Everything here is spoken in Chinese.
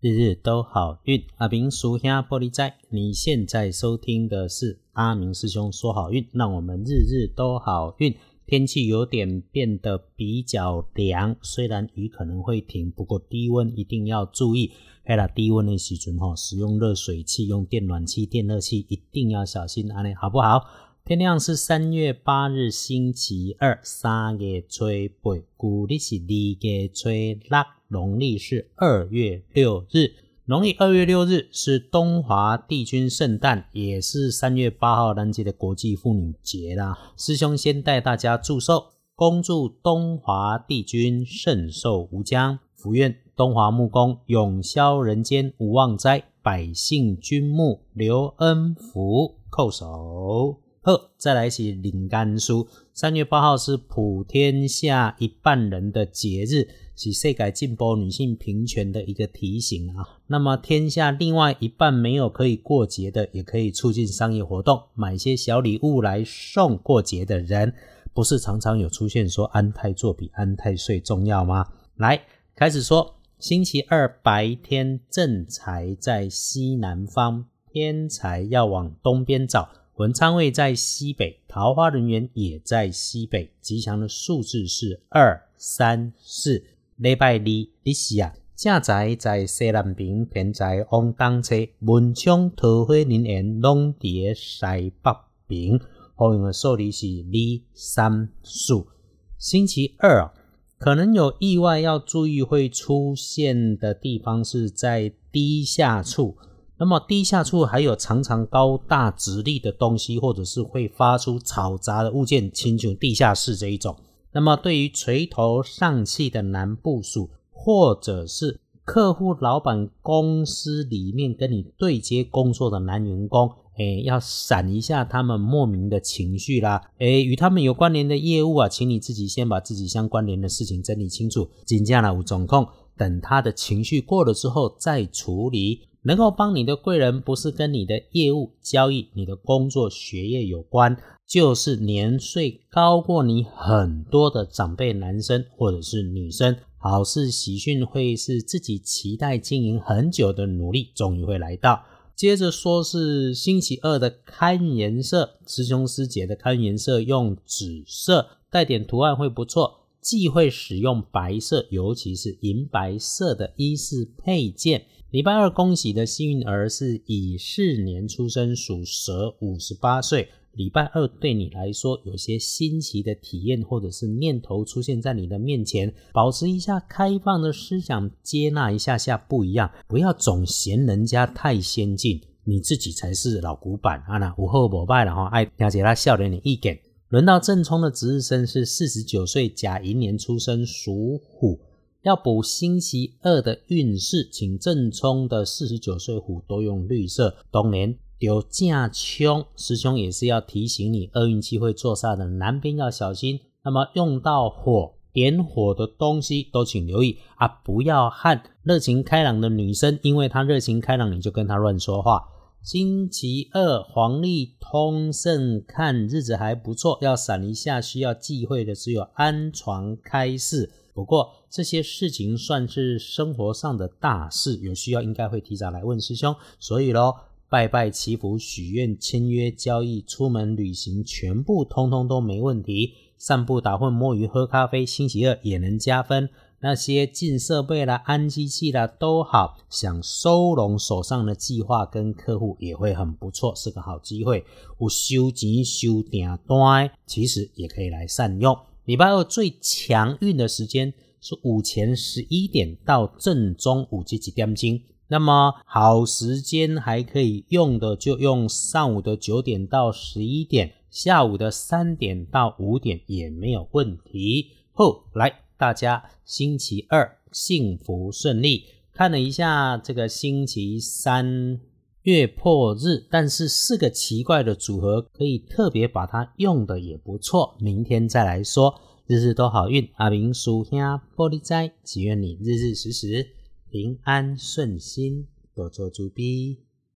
日日都好运，阿明叔兄玻璃仔，你现在收听的是阿明师兄说好运，让我们日日都好运。天气有点变得比较凉，虽然雨可能会停，不过低温一定要注意。嘿啦，低温的时阵吼，使用热水器、用电暖气、电热器一定要小心，安尼好不好？天亮是三月八日星期二，三月初八，古历是二月初六，农历是二月六日。农历二月六日是东华帝君圣诞，也是三月八号南极的国际妇女节啦。师兄先带大家祝寿，恭祝东华帝君寿寿无疆，福愿东华木工永消人间无妄灾，百姓君慕留恩福，叩首。呵，再来起领干书。三月八号是普天下一半人的节日，是世界进步女性平权的一个提醒啊。那么天下另外一半没有可以过节的，也可以促进商业活动，买些小礼物来送过节的人。不是常常有出现说安泰做比安泰岁重要吗？来，开始说，星期二白天正财在西南方，偏财要往东边找。文昌位在西北，桃花人员也在西北，吉祥的数字是二、三、四。礼拜二，你是啊，正宅在西南边，偏在往东侧，文昌桃花人缘拢伫西北边。好用的数字是二、三、四。星期二啊可能有意外要注意会出现的地方是在低下处。那么低下处还有常常高大直立的东西，或者是会发出嘈杂的物件，请求地下室这一种。那么对于垂头丧气的男部署，或者是客户、老板公司里面跟你对接工作的男员工，哎，要闪一下他们莫名的情绪啦。哎，与他们有关联的业务啊，请你自己先把自己相关联的事情整理清楚，尽量了无总控，等他的情绪过了之后再处理。能够帮你的贵人，不是跟你的业务交易、你的工作、学业有关，就是年岁高过你很多的长辈男生或者是女生。好事喜讯会是自己期待经营很久的努力，终于会来到。接着说是星期二的开运色，师兄师姐的开运色用紫色，带点图案会不错。忌讳使用白色，尤其是银白色的衣饰配件。礼拜二恭喜的幸运儿是乙巳年出生，属蛇，五十八岁。礼拜二对你来说有些新奇的体验或者是念头出现在你的面前，保持一下开放的思想，接纳一下下不一样，不要总嫌人家太先进，你自己才是老古板啊！那午后膜拜了哈，爱了解他笑脸的意见。轮到正冲的值日生是四十九岁甲寅年出生，属虎。要补星期二的运势，请正冲的四十九岁虎都用绿色。当年丢架冲，师兄也是要提醒你，厄运气会坐煞的南边要小心。那么用到火点火的东西都请留意啊，不要和热情开朗的女生，因为她热情开朗，你就跟她乱说话。星期二黄历通胜看日子还不错，要闪一下需要忌讳的只有安床开市。不过这些事情算是生活上的大事，有需要应该会提早来问师兄。所以咯，拜拜祈福、许愿、签约、交易、出门旅行，全部通通都没问题。散步、打混、摸鱼、喝咖啡，星期二也能加分。那些进设备啦、安机器啦都好，想收拢手上的计划跟客户也会很不错，是个好机会。有收钱收订单，其实也可以来善用。礼拜二最强运的时间是午前十一点到正中午这几点钟，那么好时间还可以用的就用上午的九点到十一点，下午的三点到五点也没有问题。后来大家星期二幸福顺利，看了一下这个星期三月破日，但是四个奇怪的组合，可以特别把它用的也不错。明天再来说，日日都好运。阿明叔兄玻璃斋，祈愿你日日时时平安顺心，多做主逼。